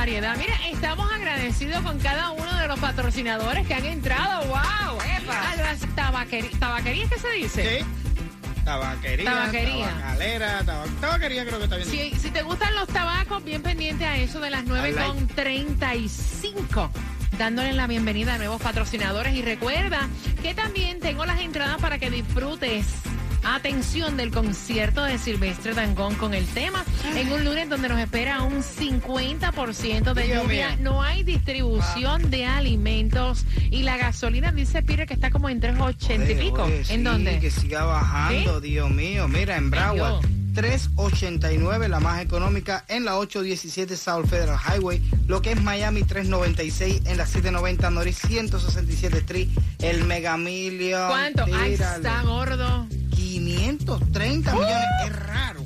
Variedad. Mira, estamos agradecidos con cada uno de los patrocinadores que han entrado. ¡Wow! A las tabaquerías. ¿Tabaquerías qué se dice? Sí. Tabaquería. Tabaquería. Tabacalera. taba- tabaquería creo que está bien. Si, si te gustan los tabacos, bien pendiente a eso de las 9.35. Dándole la bienvenida a nuevos patrocinadores. Y recuerda que también tengo las entradas para que disfrutes. Atención del concierto de Silvestre Dangón con el tema en un lunes donde nos espera un 50% de Dios lluvia. mío. No hay distribución de alimentos y la gasolina dice Peter que está como en 3.80 y pico. Oye, ¿En sí, dónde? Que siga bajando, Dios mío. Mira, en Broward, Dios. 389, la más económica, en la 817 South Federal Highway. Lo que es Miami, 396, en la 790 Norris 167 Street, el Mega Million. ¿Cuánto? Tírale. está gordo. 530 millones. Es raro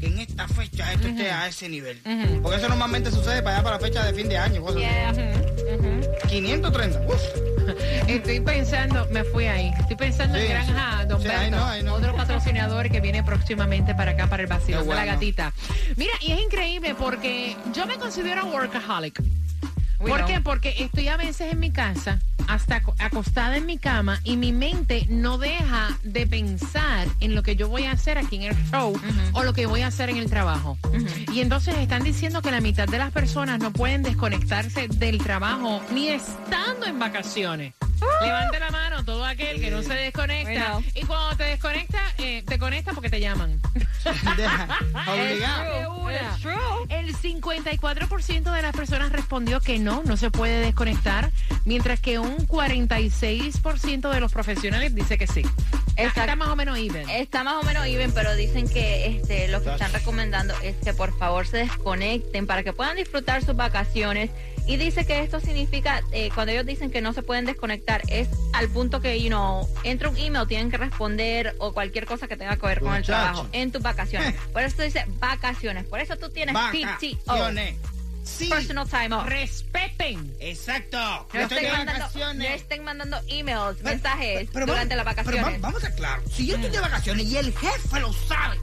que en esta fecha esto esté a ese nivel. Porque eso normalmente sucede para allá para la fecha de fin de año. cosas así. Ujú, ujú. 530. Uf. Estoy pensando, me fui ahí. Estoy pensando en Granja sí. Don Sí, Berto, ahí no, ahí no. otro patrocinador que viene próximamente para acá, para el vacío de la gatita. Mira, y es increíble porque yo me considero workaholic. ¿Por know. qué? Porque estoy a veces en mi casa, hasta aco- acostada en mi cama, y mi mente no deja de pensar en lo que yo voy a hacer aquí en el show o lo que voy a hacer en el trabajo. Y entonces están diciendo que la mitad de las personas no pueden desconectarse del trabajo ni estando en vacaciones. Levante la mano todo aquel que no se desconecta. Bueno. Y cuando te desconecta, eh, te conecta porque te llaman. Obligado. It's true. El 54% de las personas respondió que no, no se puede desconectar, mientras que un 46% de los profesionales dice que sí. Está, más o menos even. Está más o menos even, pero dicen que este, lo que están recomendando es que por favor se desconecten para que puedan disfrutar sus vacaciones. Y dice que esto significa, eh, cuando ellos dicen que no se pueden desconectar, es al punto que, you know, entra un email, tienen que responder o cualquier cosa que tenga que ver con el trabajo en tus vacaciones. Por eso dice vacaciones. Por eso tú tienes PTO, Vacaciones. Sí. personal time off. Respeten. Exacto. No de estén, mandando, no estén mandando emails, Pero- mensajes pero durante vamos- las Pero vacaciones. vamos, vamos a estar claros. Si yo estoy de vacaciones y el jefe lo sabe,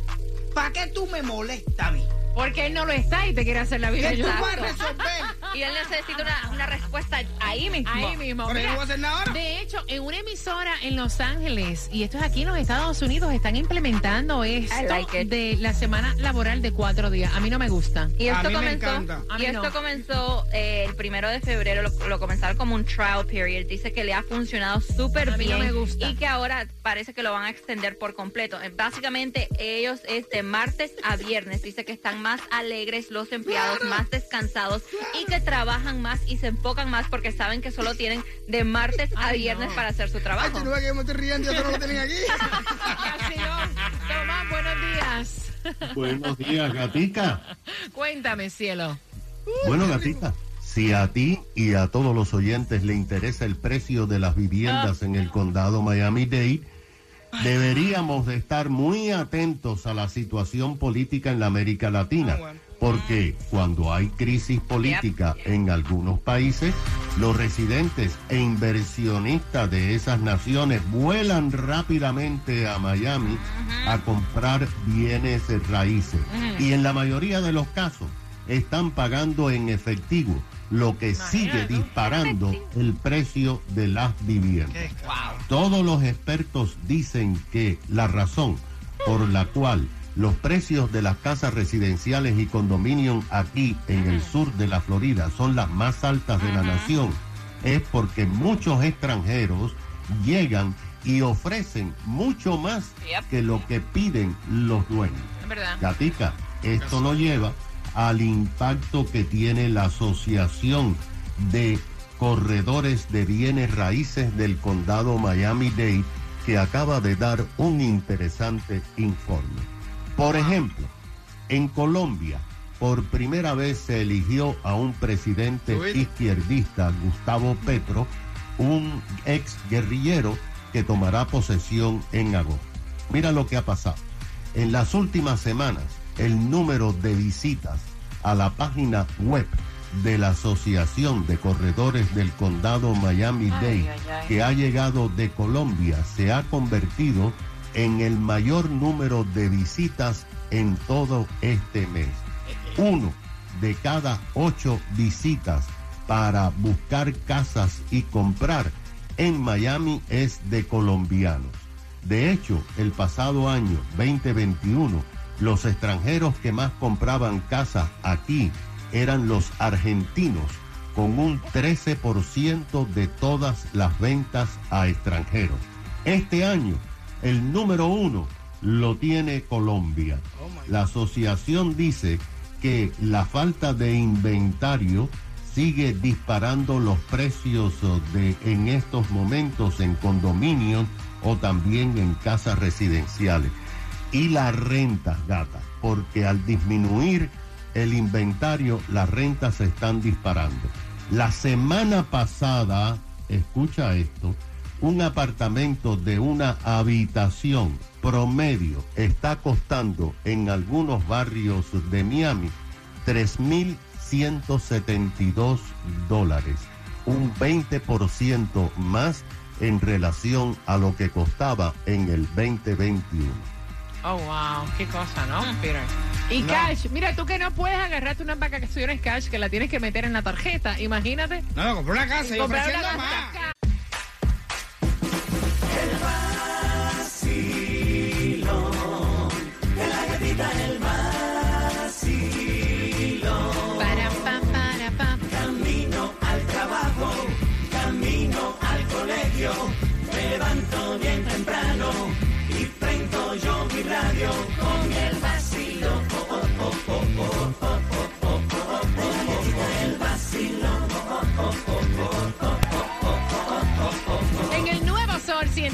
¿para qué tú me molestas a mí? Porque él no lo está y te quiere hacer la vida. ¿Qué tú yo- vas a resolver? Y él necesita una, una respuesta ahí mismo. Ahí mismo. Pero yo Mira, no voy a hacer nada ahora. De hecho, en una emisora en Los Ángeles, y esto es aquí en los Estados Unidos, están implementando esto like it. de la semana laboral de cuatro días. A mí no me gusta. Y A esto mí comenzó. A y esto no. comenzó eh, el primero de febrero, lo, lo comenzaron como un trial period. Dice que le ha funcionado súper A mí no bien me gusta. y que ahora parece que lo van a extender por completo. Eh, Básicamente ellos es de martes a viernes. Dice que están más alegres los empleados, más descansados y que trabajan más y se enfocan más porque saben que solo tienen de martes a Ay, viernes no. para hacer su Ay, trabajo. tú no que me estoy riendo eso no lo tienen aquí. Tomás, buenos días. Buenos días, gatica. Cuéntame, cielo. Bueno, gatita, si a ti y a todos los oyentes le interesa el precio de las viviendas en el condado Miami-Dade, deberíamos de estar muy atentos a la situación política en la América Latina. Ah. Porque cuando hay crisis política en algunos países, los residentes e inversionistas de esas naciones vuelan rápidamente a Miami a comprar bienes raíces. Y en la mayoría de los casos están pagando en efectivo, lo que sigue disparando el precio de las viviendas. Todos los expertos dicen que la razón por la cual los precios de las casas residenciales y condominios aquí en el sur de la Florida son las más altas de la nación es porque muchos extranjeros llegan y ofrecen mucho más Yep. que lo que piden los dueños. Gatica, esto nos lleva al impacto que tiene la Asociación de Corredores de Bienes Raíces del Condado Miami-Dade, que acaba de dar un interesante informe. Por ejemplo, En Colombia, por primera vez se eligió a un presidente izquierdista, Gustavo Petro, un ex guerrillero que tomará posesión en agosto. Mira lo que ha pasado. En las últimas semanas, el número de visitas a la página web de la Asociación de Corredores del Condado Miami-Dade, que ha llegado de Colombia, se ha convertido en el mayor número de visitas en todo este mes. Uno de cada ocho visitas para buscar casas y comprar en Miami es de colombianos. De hecho, el pasado año 2021, los extranjeros que más compraban casas aquí eran los argentinos, con un 13% de todas las ventas a extranjeros. Este año, el número uno lo tiene Colombia. La asociación dice que la falta de inventario sigue disparando los precios de en estos momentos en condominios o también en casas residenciales. Y la renta, gata, porque al disminuir el inventario, las rentas se están disparando. La semana pasada, escucha esto, un apartamento de una habitación promedio está costando en algunos barrios de Miami 3.172 dólares, un 20% más en relación a lo que costaba en el 2021. Oh, wow, qué cosa, ¿no, Peter? Y cash, mira, tú que no puedes agarrarte unas vacaciones cash que la tienes que meter en la tarjeta, imagínate. No, no, compré una casa y ofreciendo más.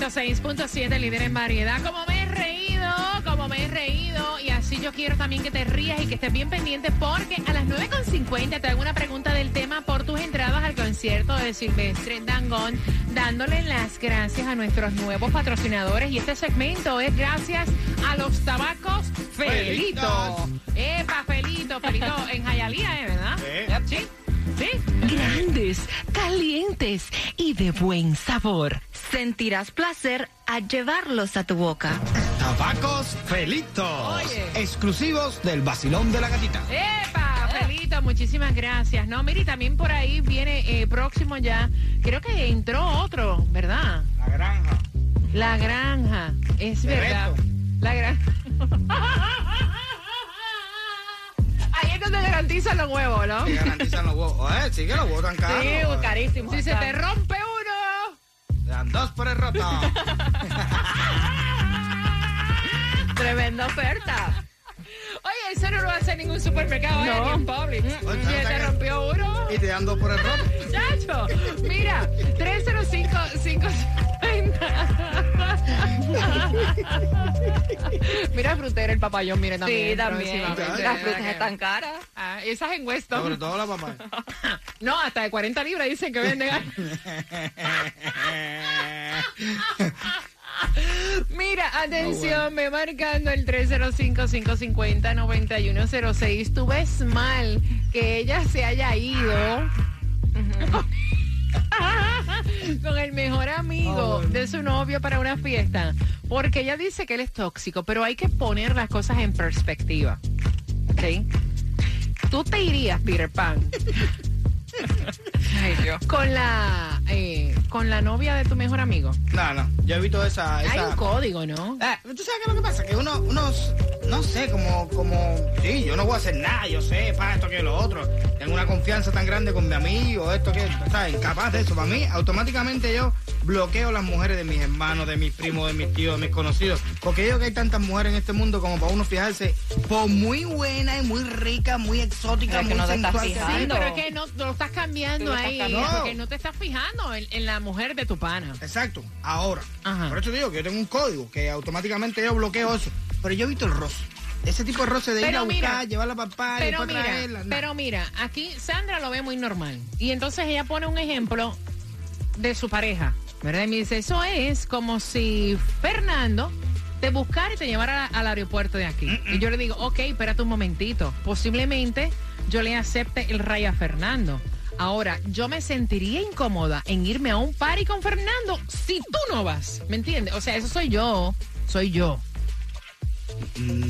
106.7, líder en variedad. Como me he reído, como me he reído. Y así yo quiero también que te rías y que estés bien pendiente porque a las 9.50 te hago una pregunta del tema por tus entradas al concierto de Silvestre Dangón, dándole las gracias a nuestros nuevos patrocinadores. Y este segmento es gracias a los tabacos Felito. Felitos. Epa, Felito, Felito en Jayalía, ¿eh? ¿verdad? Sí. Sí. Sí. Grandes, calientes y de buen sabor. Sentirás placer al llevarlos a tu boca. Tabacos Felitos. Oye. Exclusivos del vacilón de la gatita. ¡Epa! Felito, muchísimas gracias. No, mire, también por ahí viene eh, próximo ya. Creo que entró otro, ¿verdad? La granja. La granja. Es De verdad. Beto. La granja. Ahí es donde garantizan los huevos, ¿no? Que garantizan los huevos. Eh, sí que los huevos tan caros. Sí, eh. carísimo. Si se te rompe. Dos por el roto. Tremenda oferta. Oye, eso no lo hace en ningún supermercado, ¿eh? No. ni en Publix. Oye, te ¿sabes rompió uno. y te dan dos por el roto. Chacho, mira, 305-550. mira frutera el papayón, mire también. Sí, también. Las frutas están caras. Ah, esas en Sobre Weston. todo la papá. No, hasta de 40 libras dicen que venden. Mira, atención, me marcando el 305-550-9106. Tú ves mal que ella se haya ido con el mejor amigo de su novio para una fiesta. Porque ella dice que él es tóxico, pero hay que poner las cosas en perspectiva. ¿Ok? Tú te irías, Peter Pan, Ay, Dios. con la, eh, con la novia de tu mejor amigo. No, no. Yo he visto esa. Hay esa... un código, ¿no? Eh, ¿Tú sabes qué es lo que pasa? Que uno, uno, no sé, como, como, sí, yo no voy a hacer nada, yo sé, para esto que lo otro. Tengo una confianza tan grande con mi amigo, esto que, ¿sabes? Incapaz de eso. Para mí, automáticamente yo bloqueo las mujeres de mis hermanos, de mis primos, de mis tíos, de mis conocidos. Porque yo creo que hay tantas mujeres en este mundo como para uno fijarse, por muy buena y muy rica, muy exótica, Pero que muy no te estás sensual. que sea. Sí, pero es que no no lo estás cambiando lo estás ahí, cambiando. porque no te estás fijando en, en la mujer de tu pana. Exacto, ahora. Ajá. Por eso digo que yo tengo un código que automáticamente yo bloqueo eso. Pero yo he visto el rostro. ese tipo de roce de ir Pero a buscar, mira, llevarla para papá y Pero mira, traerla. no. pero mira, aquí Sandra lo ve muy normal. Y entonces ella pone un ejemplo de su pareja, ¿verdad? Y me dice, eso es como si Fernando te buscara y te llevara al aeropuerto de aquí. Y yo le digo, ok, espérate un momentito. Posiblemente yo le acepte el raya a Fernando. Ahora, yo me sentiría incómoda en irme a un party con Fernando si tú no vas. ¿Me entiendes? O sea, eso soy yo. Soy yo.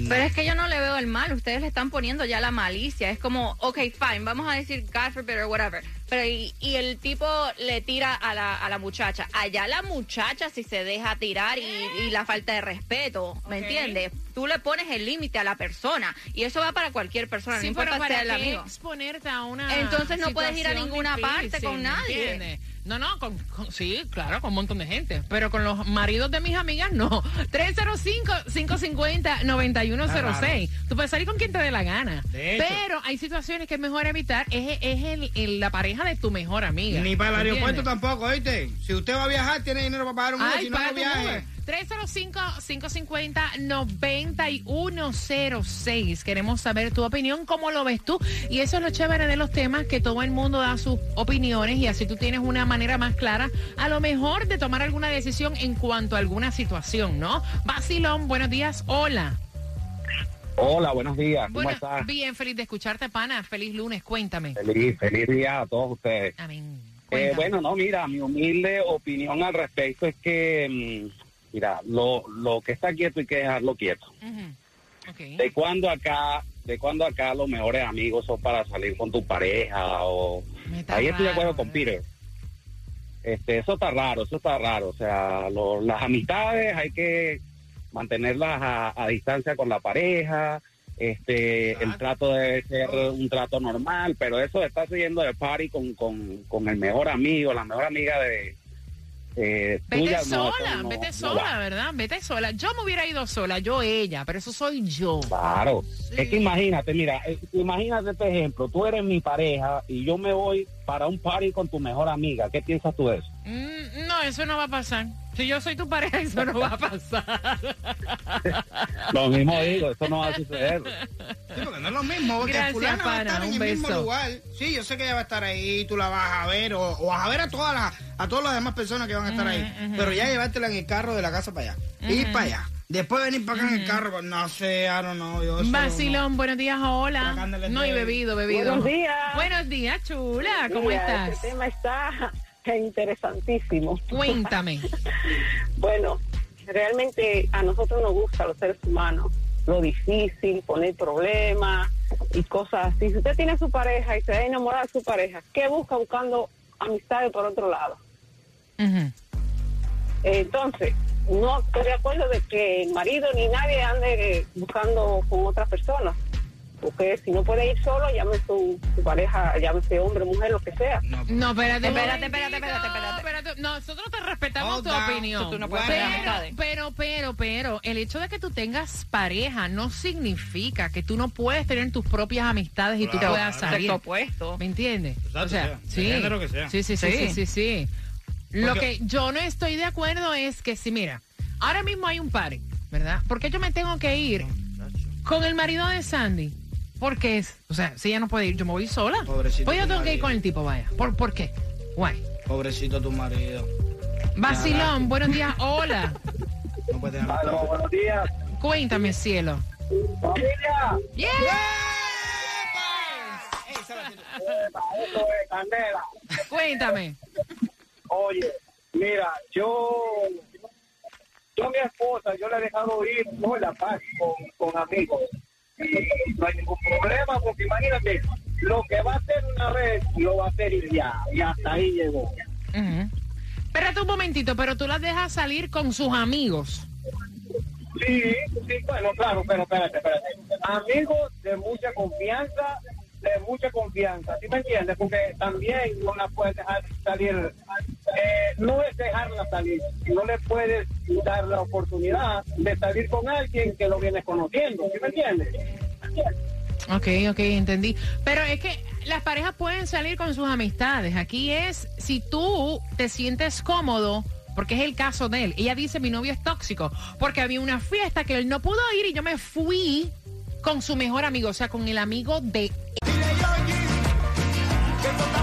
Pero es que yo no le veo el mal, ustedes le están poniendo ya la malicia. Es como, ok, fine, vamos a decir God forbid or whatever. Pero y, y el tipo le tira a la, a la muchacha. Allá la muchacha si se deja tirar y, y la falta de respeto, ¿me entiendes? Tú le pones el límite a la persona y eso va para cualquier persona, Sí, no importa si para es el amigo. exponerte a una Entonces no puedes ir a ninguna parte con ¿me nadie. entiendes? No, no, con, con- sí, claro, con un montón de gente. Pero con los maridos de mis amigas, no. 305-550-9106. Tú puedes salir con quien te dé la gana. De hecho. Pero hay situaciones que es mejor evitar. Es, es el- el- la pareja de tu mejor amiga. Ni para el ¿me aeropuerto tampoco, ¿oíste? Si usted va a viajar, tiene dinero para pagar un Uber, Ay, si no, no viaje. Uber. 305-550-9106. Queremos saber tu opinión, cómo lo ves tú. Y eso es lo chévere de los temas, que todo el mundo da sus opiniones y así tú tienes una manera más clara, a lo mejor, de tomar alguna decisión en cuanto a alguna situación, ¿no? Basilón, buenos días. Hola. Hola, buenos días. ¿Cómo Bueno, estás? bien, feliz de escucharte, pana. Feliz lunes, cuéntame. Feliz, feliz día a todos ustedes. Amén. Eh, bueno, no, mira, mi humilde opinión al respecto es que, mm, mira, lo, lo que está quieto hay que dejarlo quieto. De cuando acá, de cuando acá los mejores amigos son para salir con tu pareja o... Ahí estoy de acuerdo con. Peter. Este, eso está raro, eso está raro. O sea, lo- las amistades hay que mantenerlas a, a distancia con la pareja. Este, el trato debe ser un trato normal, pero eso de estar siguiendo de party con, con, con el mejor amigo, la mejor amiga de eh, Vete tuya, sola, no- vete sola. ¿verdad? Vete sola. Yo me hubiera ido sola, yo ella, pero eso soy yo. Claro. Es que imagínate, mira, eh, imagínate este ejemplo. Tú eres mi pareja y yo me voy para un party con tu mejor amiga. ¿Qué piensas tú de eso? Mm, no, eso no va a pasar. Si yo soy tu pareja, eso no va a pasar. Lo mismo digo, eso no va a suceder. Sí, porque no es lo mismo, porque Gracias, fulana va a pana, estar en un el mismo lugar. Sí, yo sé que ella va a estar ahí, tú la vas a ver, o, o vas a ver a todas las, a todas las demás personas que van a estar ahí. Pero ya llevártela en el carro de la casa para allá. Ir para allá. Después venir para acá en el carro, pues, no sé, I don't know. Yo Vacilón, buenos días, hola. No, y bebido, bebido. Buenos días. Buenos días, chula. ¿Cómo Mira, estás? Este tema está interesantísimo. Cuéntame. Bueno, realmente a nosotros nos gusta, los seres humanos, lo difícil, poner problemas y cosas así. Si usted tiene su pareja y se ha enamorado de su pareja, ¿qué busca buscando amistades por otro lado? Entonces, no estoy de acuerdo de que el marido ni nadie ande buscando con otras personas. Porque si no puede ir solo, llame su, su pareja, llámese hombre, mujer, lo que sea. No, No, espérate, Espérate, espérate, espérate, espérate. Nosotros te respetamos tu down. opinión. Tú no puedes pero, pero, pero, pero, el hecho de que tú tengas pareja no significa que tú no puedes tener tus propias amistades y tú puedas claro. salir. Opuesto. ¿Me entiendes? O sea, sí. género que sea. Sí, sí, sí, sí, Sí. Lo Porque- que yo no estoy de acuerdo es que si, mira, ahora mismo hay un party, ¿verdad? ¿Por qué yo me tengo que ir con el marido de Sandy? ¿Por qué es? O sea, si ella no puede ir, yo me voy sola. Pobrecito Pues yo tu tengo que ir con el tipo, vaya. ¿Por, ¿por qué? Guay. Pobrecito tu marido. Vacilón, buenos días, hola. No puede tener Aló, buenos días. Cuéntame, cielo. Familia, Yeah. Ey, esto es candela. Cuéntame. Oye, mira, yo, yo a mi esposa, yo le he dejado ir por la paz con, con amigos. No hay ningún problema, porque imagínate, lo que va a hacer una vez, lo va a hacer y ya, y hasta ahí llegó. Ujú. Espérate un momentito, pero tú las dejas salir con sus amigos. Sí, sí, bueno, claro, pero espérate, espérate. Amigos de mucha confianza, de mucha confianza, ¿sí me entiendes? Porque también no la puedes dejar salir, eh, no es dejarla salir, no le puedes dar la oportunidad de salir con alguien que lo vienes conociendo, ¿sí me entiendes? Ok, ok, entendí. Pero es que las parejas pueden salir con sus amistades. Aquí es si tú te sientes cómodo, porque es el caso de él. Ella dice, mi novio es tóxico, porque había una fiesta que él no pudo ir y yo me fui con su mejor amigo, o sea, con el amigo de Sol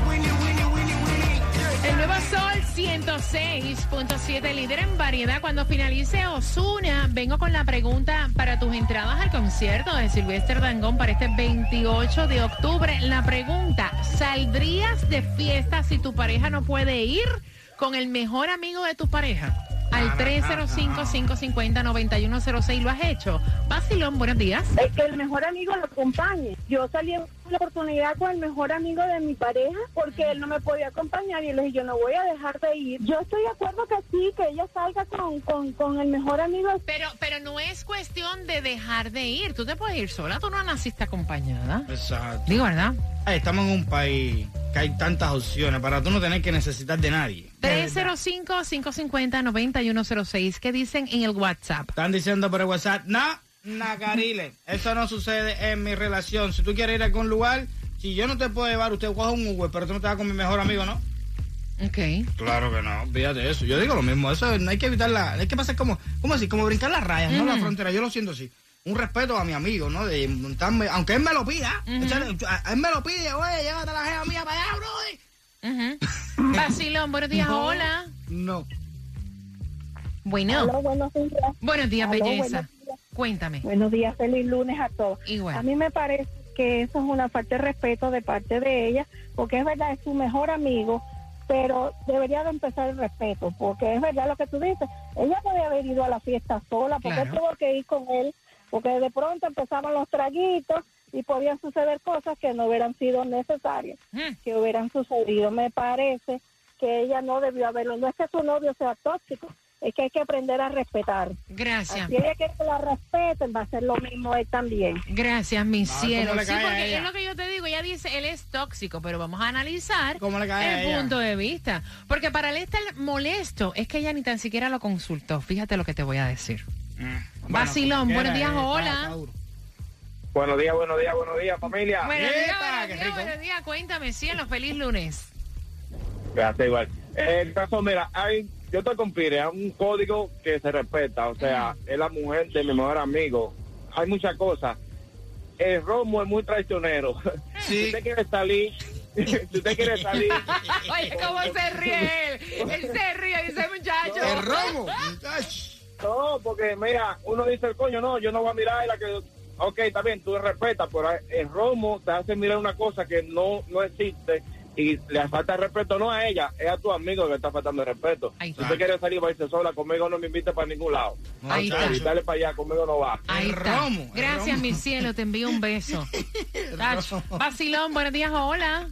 106.7, líder en variedad. Cuando finalice Osuna, vengo con la pregunta para tus entradas al concierto de Silvestre Dangón para este 28 de octubre. La pregunta, ¿saldrías de fiesta si tu pareja no puede ir con el mejor amigo de tu pareja? Al 305-550-9106, ¿lo has hecho? Basilón, buenos días. Es que el mejor amigo lo acompañe. Yo salí en la oportunidad con el mejor amigo de mi pareja porque él no me podía acompañar y le dije, yo no voy a dejar de ir. Yo estoy de acuerdo que sí, que ella salga con, con, con el mejor amigo. Pero, pero no es cuestión de dejar de ir. Tú te puedes ir sola, tú no naciste acompañada. Exacto. Digo, ¿verdad? Estamos en un país que hay tantas opciones para tú no tener que necesitar de nadie. 305-550-9106. ¿Qué dicen en el WhatsApp? Están diciendo por el WhatsApp, no, Nacarile, eso no sucede en mi relación. Si tú quieres ir a algún lugar, si yo no te puedo llevar, usted coge un Uber, pero tú no te vas con mi mejor amigo, ¿no? Ok. Claro que no, fíjate eso. Yo digo lo mismo, eso no hay que evitarla, hay que pasar como, ¿cómo así? Como brincar las rayas, no la frontera. Yo lo siento así. Un respeto a mi amigo, ¿no? De montarme, aunque él me lo pida, échale- a- él me lo pide, oye, llévate la jefa mía para allá, bro. Basilón, buenos días, No. hola. No. Bueno, buenos días. buenos días, Aló, belleza. buenos días. Cuéntame. Buenos días, feliz lunes a todos. Igual. A mí me parece que eso es una falta de respeto de parte de ella, porque es verdad, es su mejor amigo, pero debería de empezar el respeto, porque es verdad lo que tú dices. Ella podía haber ido a la fiesta sola, porque Claro. tuvo que ir con él, porque de pronto empezaban los traguitos y podían suceder cosas que no hubieran sido necesarias, Mm. que hubieran sucedido. Me parece que ella no debió haberlo. No es que su novio sea tóxico, es que hay que aprender a respetar. Gracias. Si ella quiere que la respeten, va a ser lo mismo él también. Gracias, mi Ah, cielo. ¿cómo le Sí, porque es lo que yo te digo. Ella dice, él es tóxico, pero vamos a analizar ¿Cómo le cae a el ella? punto de vista. Porque para él estar molesto es que ella ni tan siquiera lo consultó. Fíjate lo que te voy a decir. Mm. Vacilón, buenos días, eh, hola. está- está duro. Buenos días, buenos días, buenos días, familia. Buenos días, buenos qué días, rico. buenos días. Cuéntame, cielo, feliz lunes. Gracias, igual. El caso, mira, hay, yo estoy con Pire, un código que se respeta, o sea, es la mujer de mi mejor amigo. Hay muchas cosas. El Romo es muy traicionero. Sí. Si usted quiere salir, si usted quiere salir, Oye, ¿cómo se ríe él? Él se ríe, dice muchacho. El robo. muchacho. no, porque mira, uno dice el coño, no, yo no voy a mirar la que, ok, está bien, tú respetas, pero el Romo te hace mirar una cosa que no, no existe y le falta respeto no a ella, es a tu amigo que le está faltando el respeto. Si usted quiere salir, va a irse sola, conmigo no me invite para ningún lado. Ahí está. Y dale para allá, conmigo no va. Ahí El está. Gracias, romo. mi cielo. Te envío un beso. Tacho. Vacilón, buenos días, hola.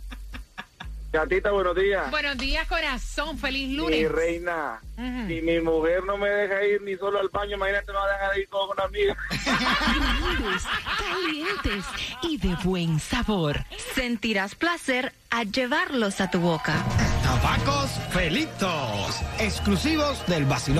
Gatita, buenos días. Buenos días, corazón. Feliz Mi lunes. reina, Ujú. si mi mujer no me deja ir ni solo al baño, imagínate, me va a dejar ir todo con amiga. Grandes, calientes y de buen sabor. Sentirás placer al llevarlos a tu boca. Tabacos Felitos, exclusivos del vacilón.